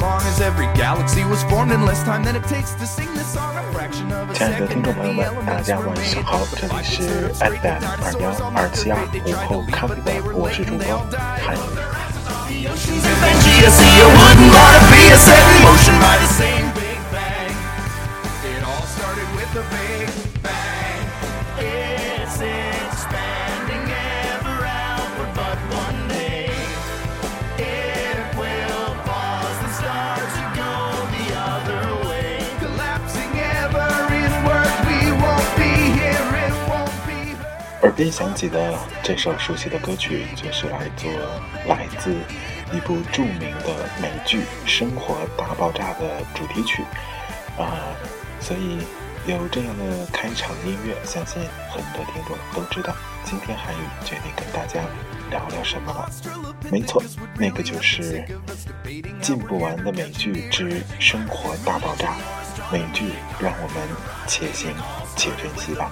long as every galaxy was formed in less time than it takes to sing this song a fraction of a 亲爱的 second 听众朋友们，大家晚上好，这里是 FM 二幺二七二午后咖啡馆，我是主播韩 耳边响起的这首熟悉的歌曲，就是来自来自一部著名的美剧《生活大爆炸》的主题曲啊、所以有这样的开场音乐，相信很多听众都知道。今天韩宇决定跟大家聊聊什么了？没错，那个就是进不完的美剧之《生活大爆炸》。美剧让我们且行且珍惜吧。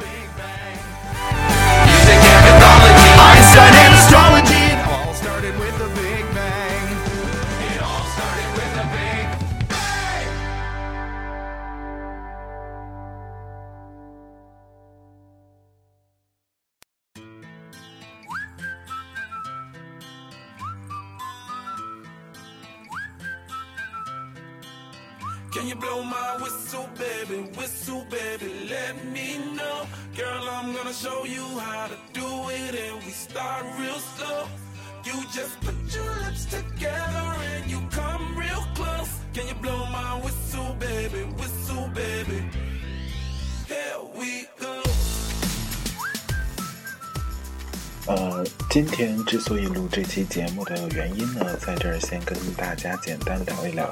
呃，今天之所以录这期节目的原因呢，在这儿先跟大家简单聊一聊。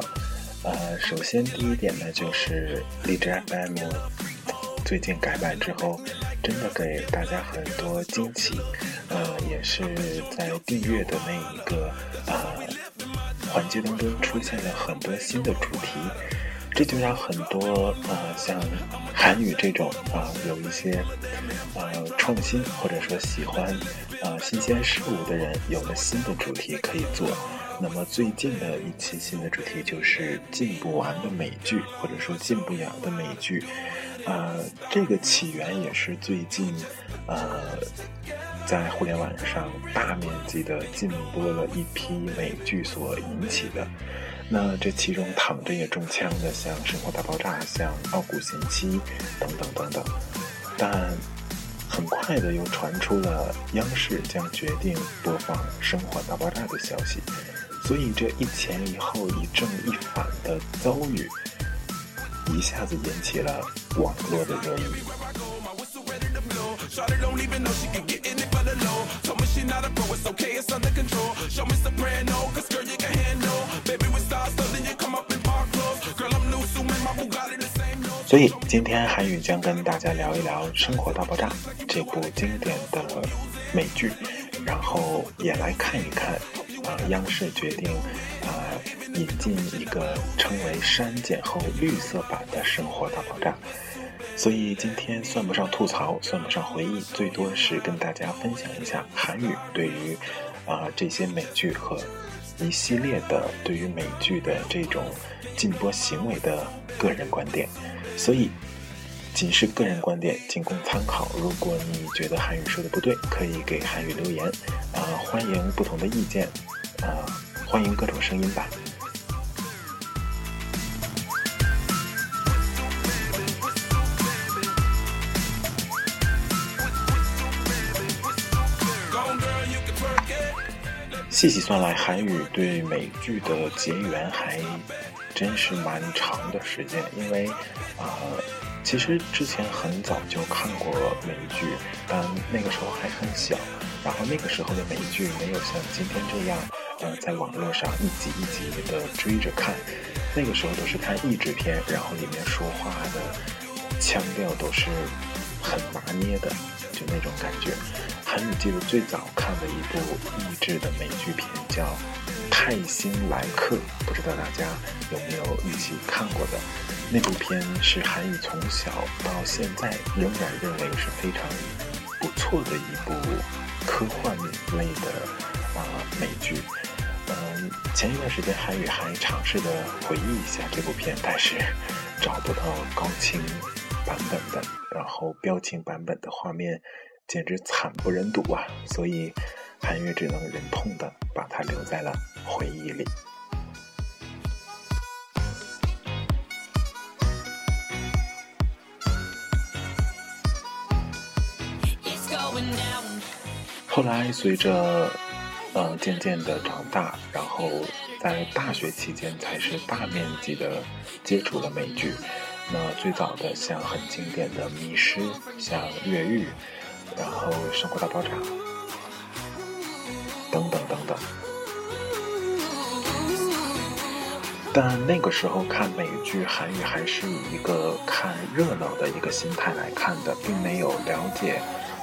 呃，首先第一点呢，就是荔枝 FM 最近改版之后，真的给大家很多惊喜。呃，也是在订阅的那一个呃环节当中出现了很多新的主题，这就让很多呃像韩语这种啊、有一些呃创新或者说喜欢呃新鲜事物的人有了新的主题可以做。那么最近的一期新的主题就是进不完的美剧，或者说进不了的美剧。呃，这个起源也是最近呃在互联网上大面积的禁播了一批美剧所引起的。那这其中躺着也中枪的像生活大爆炸像傲骨贤妻等等等等。但很快的又传出了央视将决定播放生活大爆炸的消息。所以这一前一后一正一反的遭遇一下子引起了网络的热议。所以今天韩宇将跟大家聊一聊《生活大爆炸》这部经典的美剧，然后也来看一看，啊、央视决定啊、引进一个称为删减后绿色版的《生活大爆炸》。所以今天算不上吐槽，算不上回忆，最多是跟大家分享一下韩语对于啊这些美剧和一系列的对于美剧的这种禁播行为的个人观点。所以仅是个人观点，仅供参考。如果你觉得韩语说的不对，可以给韩语留言啊，欢迎不同的意见啊，欢迎各种声音吧。细细算来，韩语对美剧的结缘还真是蛮长的时间。因为，呃，其实之前很早就看过美剧，但那个时候还很小。然后那个时候的美剧没有像今天这样，呃，在网络上一集一集的追着看。那个时候都是看译制片，然后里面说话的腔调都是很拿捏的，就那种感觉。韩语记得最早看的一部译制的美剧片叫《泰星来客》，不知道大家有没有一起看过的？那部片是韩语从小到现在仍然认为是非常不错的一部科幻类的啊美剧。嗯，前一段时间韩语还尝试的回忆一下这部片，但是找不到高清版本的，然后标清版本的画面。简直惨不忍睹啊！所以韩月只能忍痛的把它留在了回忆里。后来随着呃渐渐的长大，然后在大学期间才是大面积的接触了美剧。那最早的像很经典的《迷失》，像《越狱》。然后《生活大爆炸》等等等等，但那个时候看美剧韩语还是以一个看热闹的一个心态来看的，并没有了解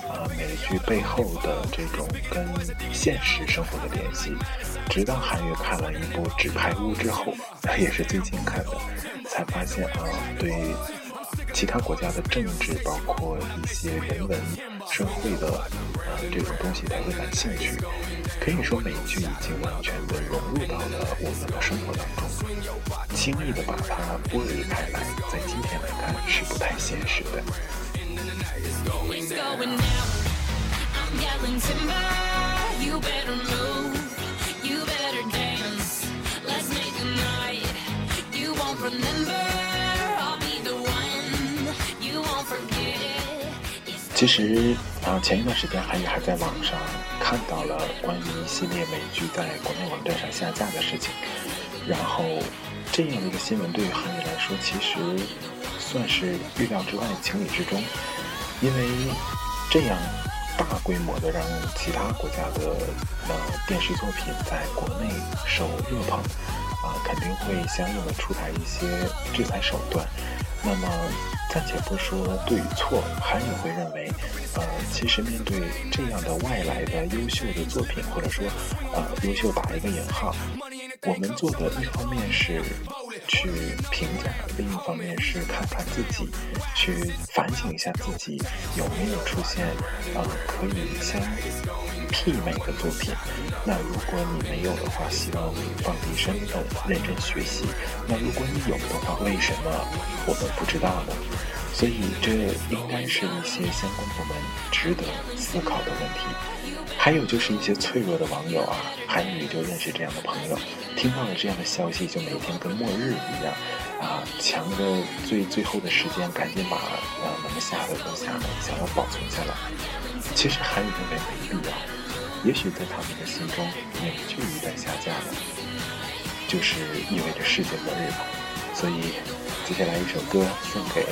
啊美剧背后的这种跟现实生活的联系。直到韩语看了一部《纸牌屋》之后，也是最近看的，才发现啊对。其他国家的政治，包括一些人文、社会的呃这种东西，才会感兴趣。可以说，美剧已经完全的融入到了我们的生活当中，轻易的把它剥离开来，在今天来看是不太现实的。其实啊，前一段时间韩语还在网上看到了关于一系列美剧在国内网站上下架的事情，然后这样的一个新闻对于韩语来说，其实算是预料之外、情理之中，因为这样大规模的让其他国家的呃电视作品在国内受热捧，啊，肯定会相应的出台一些制裁手段，那么。暂且不说对与错，韩语会认为，呃，其实面对这样的外来的优秀的作品，或者说，呃，优秀打一个引号，我们做的一方面是去评价，另一方面是看看自己，去反省一下自己有没有出现，呃，可以相媲美的作品。那如果你没有的话，希望你放低身份，认真学习。那如果你有的话，为什么我们不知道呢？所以这应该是一些相关部门值得思考的问题。还有就是一些脆弱的网友啊，韩语就认识这样的朋友，听到了这样的消息，就每天跟末日一样啊，抢着最最后的时间，赶紧把呃能下的都下了，想要保存下来。其实韩语认为没必要。也许在他们的心中，美剧一旦下架了，就是意味着世界末日吧。所以，接下来一首歌送给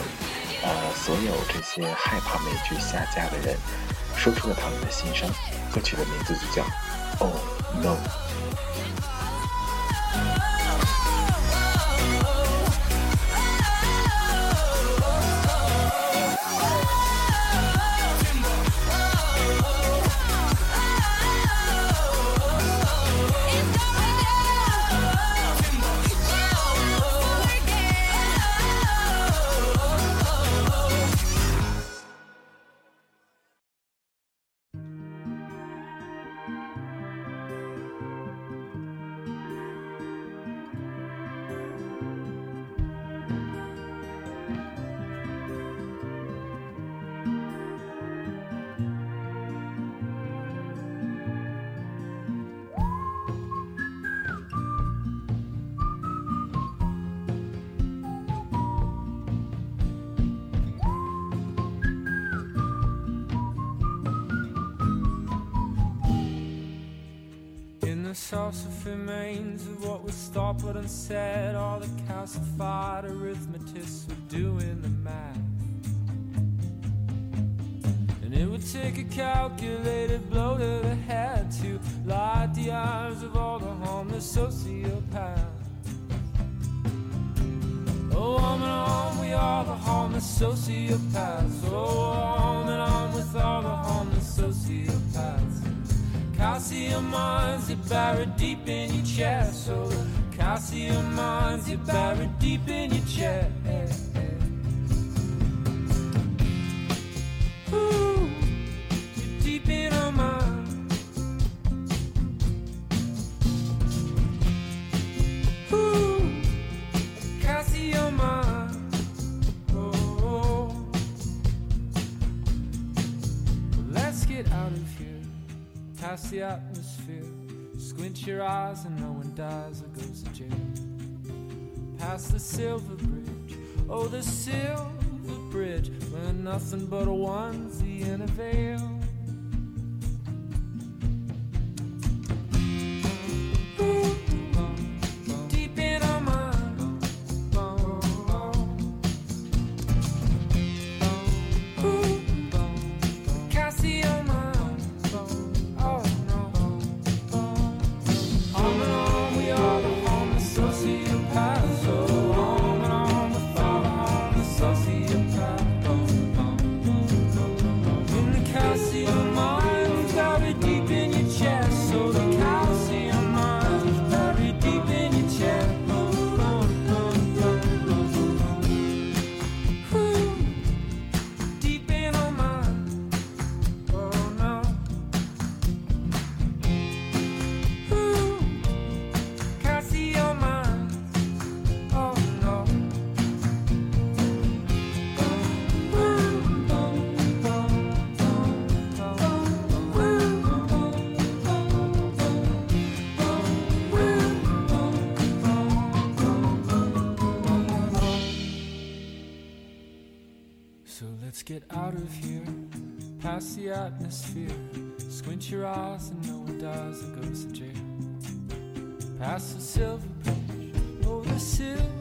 呃所有这些害怕美剧下架的人，说出了他们的心声。歌曲的名字就叫《Oh No》。Remains of what was thought but unsaid. All the calcified arithmetists were doing the math. And it would take a calculated blow to the head to light the eyes of all the homeless sociopaths. Oh, on and on, we are the homeless sociopaths. Calcium mines, you buried deep in your chest. Oh, calcium mines, you buried deep in your chest. Past the atmosphere. Squint your eyes and no one dies or goes to jail. Past the silver bridge, oh the silver bridge, where nothing but a onesie and a veil. Get out of here, past the atmosphere. Squint your eyes and no one dies or goes to jail. Past the silver bridge, oh the silver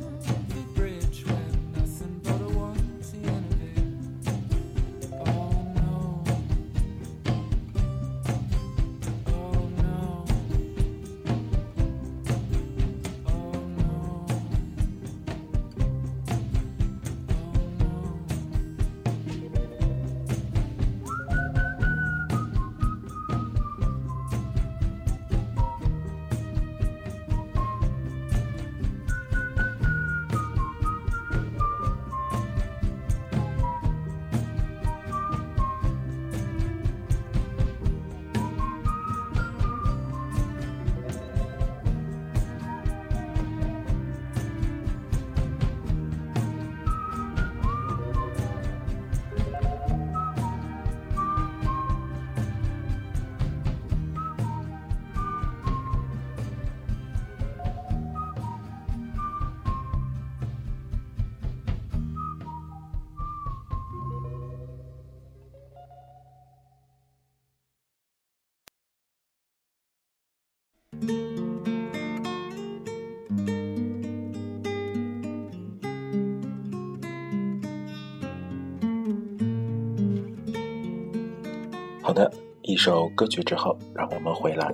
好的，一首歌曲之后，让我们回来。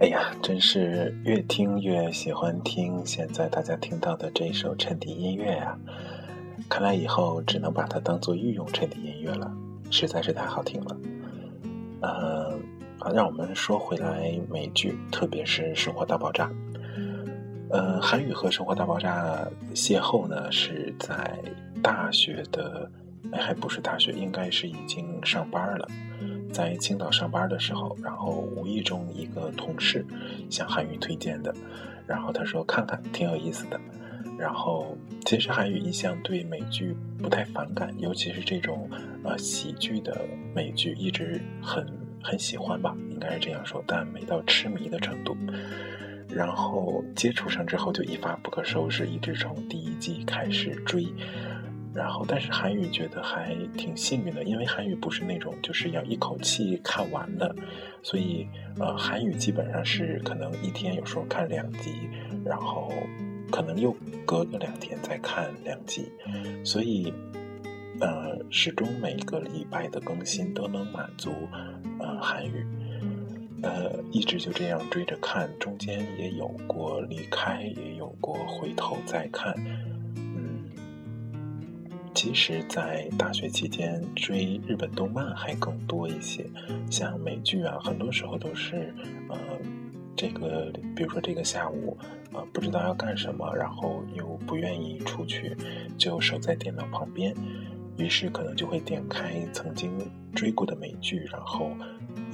哎呀，真是越听越喜欢听现在大家听到的这一首衬底音乐呀、看来以后只能把它当做御用衬底音乐了，实在是太好听了。呃，好，让我们说回来美剧，特别是《生活大爆炸》。呃，韩语和《生活大爆炸》邂逅呢，是在大学的，哎，还不是大学，应该是已经上班了。在青岛上班的时候，然后无意中一个同事向韩语推荐的，然后他说看看挺有意思的。然后其实韩语一向对美剧不太反感，尤其是这种呃喜剧的美剧，一直很很喜欢吧，应该是这样说，但没到痴迷的程度。然后接触上之后就一发不可收拾，一直从第一季开始追，然后，但是韩语觉得还挺幸运的，因为韩语不是那种就是要一口气看完的，所以呃，韩语基本上是可能一天有时候看两集，然后可能又隔个两天再看两集，所以呃，始终每个礼拜的更新都能满足呃韩语，呃，一直就这样追着看，中间也有过离开，也有过回头再看。其实，在大学期间追日本动漫还更多一些，像美剧啊，很多时候都是，呃，这个，比如说这个下午，呃，不知道要干什么，然后又不愿意出去，就守在电脑旁边，于是可能就会点开曾经追过的美剧，然后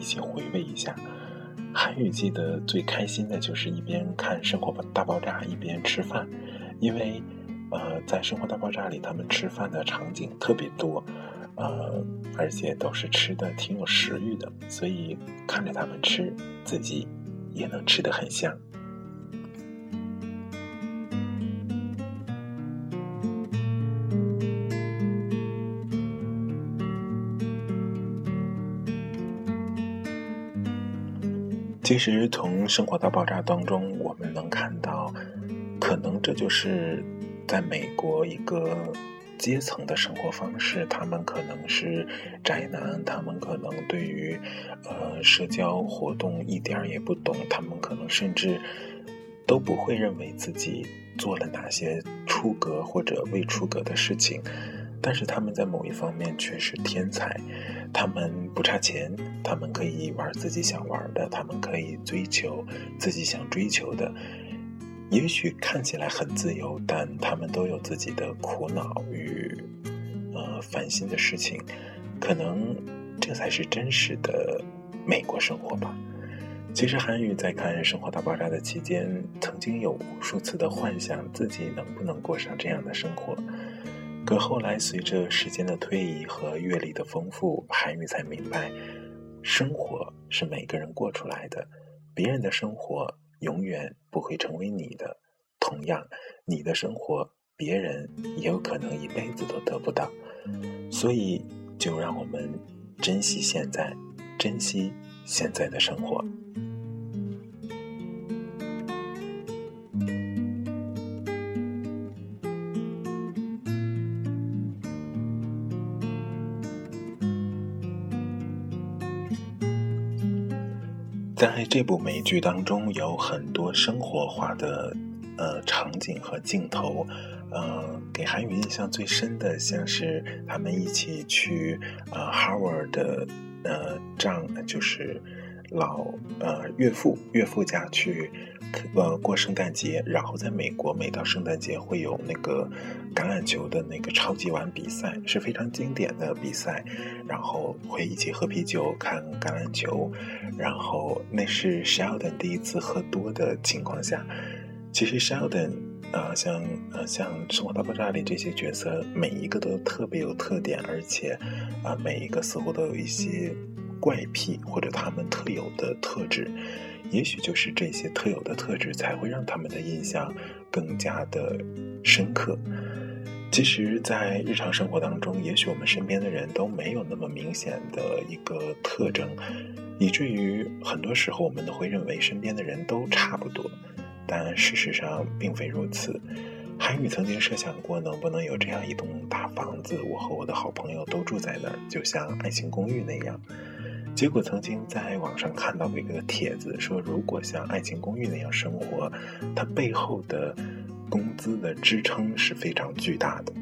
一起回味一下。韩语记得最开心的就是一边看《生活大爆炸》一边吃饭，因为。呃，在《生活大爆炸》里，他们吃饭的场景特别多，呃，而且都是吃的挺有食欲的，所以看着他们吃，自己也能吃得很香。其实，从《生活大爆炸》当中，我们能看到，可能这就是。在美国，一个阶层的生活方式，他们可能是宅男，他们可能对于呃社交活动一点儿也不懂，他们可能甚至都不会认为自己做了哪些出格或者未出格的事情，但是他们在某一方面却是天才，他们不差钱，他们可以玩自己想玩的，他们可以追求自己想追求的。也许看起来很自由，但他们都有自己的苦恼与呃烦心的事情，可能这才是真实的美国生活吧。其实韩语在看《生活大爆炸》的期间，曾经有无数次的幻想自己能不能过上这样的生活，可后来随着时间的推移和阅历的丰富，韩语才明白，生活是每个人过出来的，别人的生活。永远不会成为你的。同样，你的生活，别人也有可能一辈子都得不到。所以，就让我们珍惜现在，珍惜现在的生活。在这部美剧当中，有很多生活化的呃场景和镜头，呃，给韩宇印象最深的，像是他们一起去呃 Howard 的呃账，就是。老呃岳父岳父家去呃过圣诞节，然后在美国每到圣诞节会有那个橄榄球的那个超级碗比赛，是非常经典的比赛，然后会一起喝啤酒看橄榄球，然后那是 Sheldon 第一次喝多的情况下，其实 Sheldon 啊像呃像《生活大爆炸》里这些角色每一个都特别有特点，而且啊每一个似乎都有一些。怪癖或者他们特有的特质，也许就是这些特有的特质才会让他们的印象更加的深刻。其实，在日常生活当中，也许我们身边的人都没有那么明显的一个特征，以至于很多时候我们都会认为身边的人都差不多，但事实上并非如此。韩宇曾经设想过，能不能有这样一栋大房子，我和我的好朋友都住在那儿，就像《爱情公寓》那样。结果曾经在网上看到过一个帖子，说如果像《爱情公寓》那样生活，它背后的工资的支撑是非常巨大的。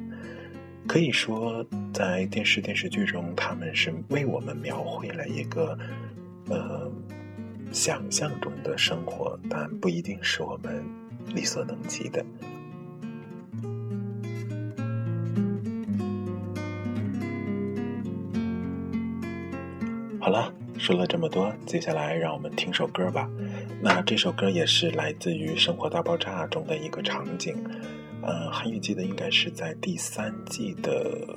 可以说，在电视电视剧中，他们是为我们描绘了一个呃想象中的生活，但不一定是我们力所能及的。好了，说了这么多，接下来让我们听首歌吧。那这首歌也是来自于《生活大爆炸》中的一个场景，呃，韩语记得应该是在第三季的，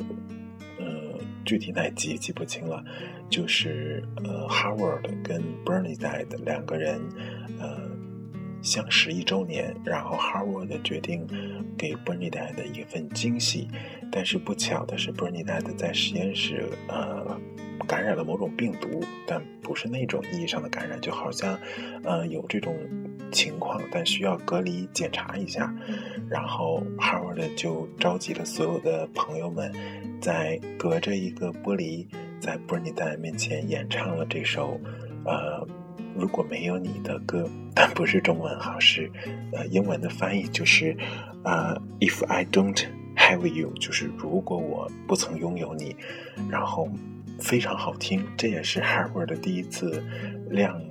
呃，具体哪集记不清了。就是呃，Howard 跟 Bernie 在的两个人，呃，相识一周年，然后 Harvard 决定给 Bernadette 一份惊喜，但是不巧的是，Bernadette 在实验室呃感染了某种病毒，但不是那种意义上的感染，就好像呃有这种情况，但需要隔离检查一下。然后 Harvard 就召集了所有的朋友们，在隔着一个玻璃，在 Bernie 面前演唱了这首呃。如果没有你的歌，但不是中文哈，是呃英文的翻译，就是呃 If I don't have you，就是如果我不曾拥有你，然后非常好听，这也是 Harvard 的第一次亮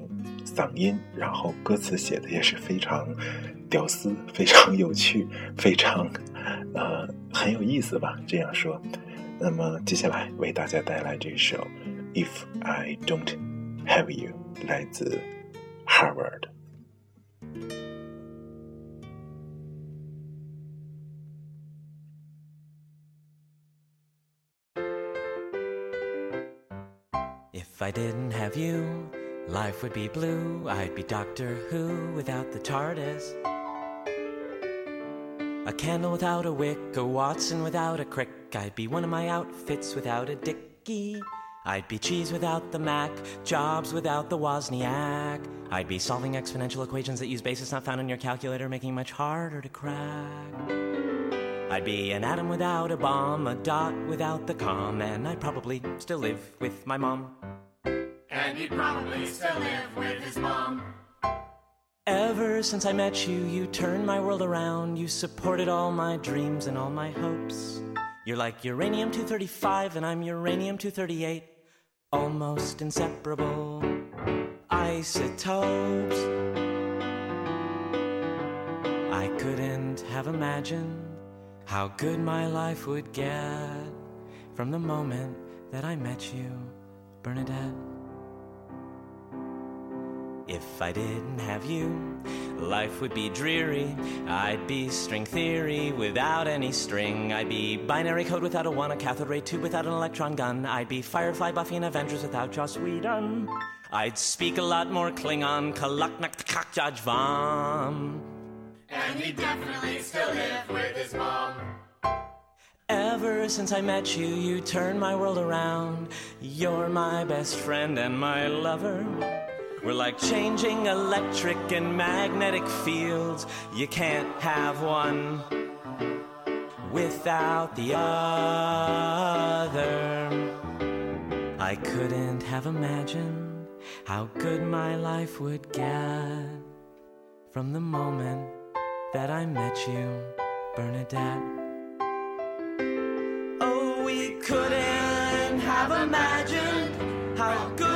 嗓音，然后歌词写的也是非常屌丝，非常有趣，非常呃很有意思吧，这样说。那么接下来为大家带来这首 If I don't have you。来自 Harvard。If I didn't have you, life would be blue. I'd be Doctor Who without the TARDIS. A candle without a wick, a Watson without a crick. I'd be one of my outfits without a dicky. I'd be cheese without the Mac, jobs without the Wozniak. I'd be solving exponential equations that use basis not found in your calculator, making much harder to crack. I'd be an atom without a bomb, a dot without the com, and I'd probably still live with my mom. He'd probably still live with his mom. Ever since I met you, you turned my world around. You supported all my dreams and all my hopes. You're like uranium 235, and I'm uranium 238 almost inseparable isotopes. I couldn't have imagined how good my life would get from the moment that I met you, Bernadette. If I didn't have you, life would be dreary. I'd be string theory without any string. I'd be binary code without a one, a cathode ray tube without an electron gun. I'd be Firefly, Buffy, and Avengers without Joss Whedon. I'd speak a lot more Klingon, Kalaknak, Vom. And he'd definitely still live with his mom. Ever since I met you, you turned my world around. You're my best friend and my lover. We're like changing electric and magnetic fields. You can't have one without the other. I couldn't have imagined how good my life would get from the moment that I met you, Bernadette. Oh, we couldn't have imagined how good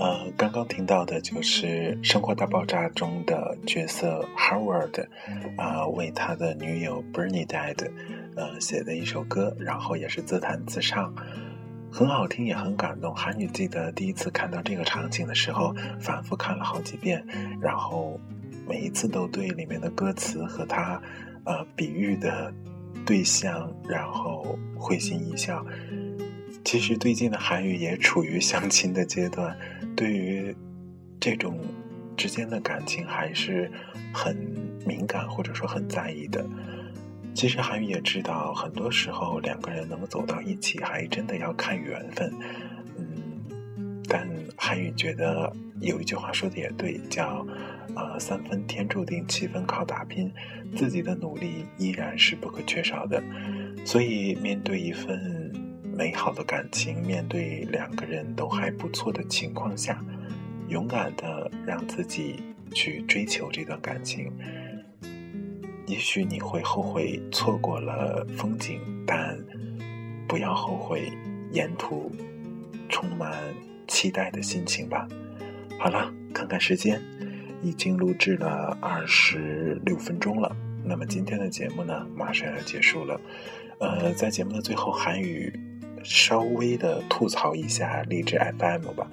呃，刚刚听到的就是《生活大爆炸》中的角色 Howard，啊、呃，为他的女友 Bernie Dad，呃，写的一首歌，然后也是自弹自唱，很好听，也很感动。韩语记得第一次看到这个场景的时候，反复看了好几遍，然后每一次都对里面的歌词和他，呃，比喻的对象，然后会心一笑。其实最近的韩语也处于相亲的阶段，对于这种之间的感情还是很敏感或者说很在意的。其实韩语也知道，很多时候两个人能够走到一起，还真的要看缘分。嗯，但韩语觉得有一句话说的也对，叫“呃三分天注定，七分靠打拼”，自己的努力依然是不可缺少的。所以面对一份美好的感情，面对两个人都还不错的情况下，勇敢的让自己去追求这段感情。也许你会后悔错过了风景，但不要后悔沿途充满期待的心情吧。好了，看看时间，已经录制了二十六分钟了。那么今天的节目呢，马上要结束了。呃，在节目的最后，韩语。稍微的吐槽一下励志 FM 吧。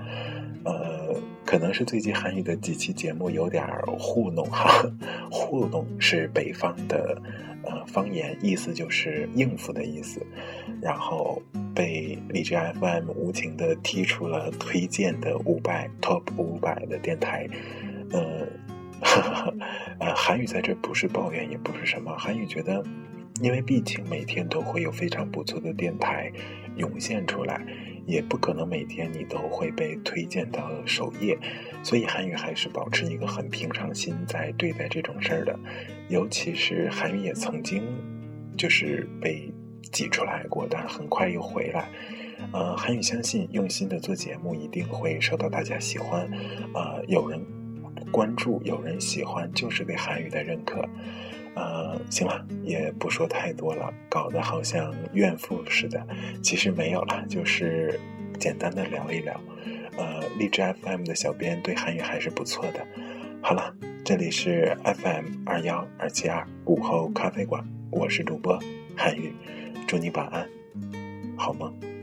呃，可能是最近韩语的几期节目有点糊弄哈，糊弄是北方的呃方言，意思就是应付的意思，然后被励志 FM 无情的踢出了推荐的五百 Top 五百的电台，呃，呃，韩语在这不是抱怨，也不是什么，韩语觉得，因为毕竟每天都会有非常不错的电台涌现出来。也不可能每天你都会被推荐到首页，所以韩语还是保持一个很平常心在对待这种事儿的。尤其是韩语也曾经就是被挤出来过，但很快又回来。呃，韩语相信用心的做节目一定会受到大家喜欢，呃，有人关注，有人喜欢，就是对韩语的认可。呃，行了，也不说太多了，搞得好像怨妇似的。其实没有了，就是简单的聊一聊。呃，荔枝 FM 的小编对韩语还是不错的。好了，这里是 FM 二幺二七二午后咖啡馆，我是主播韩语，祝你晚安，好梦。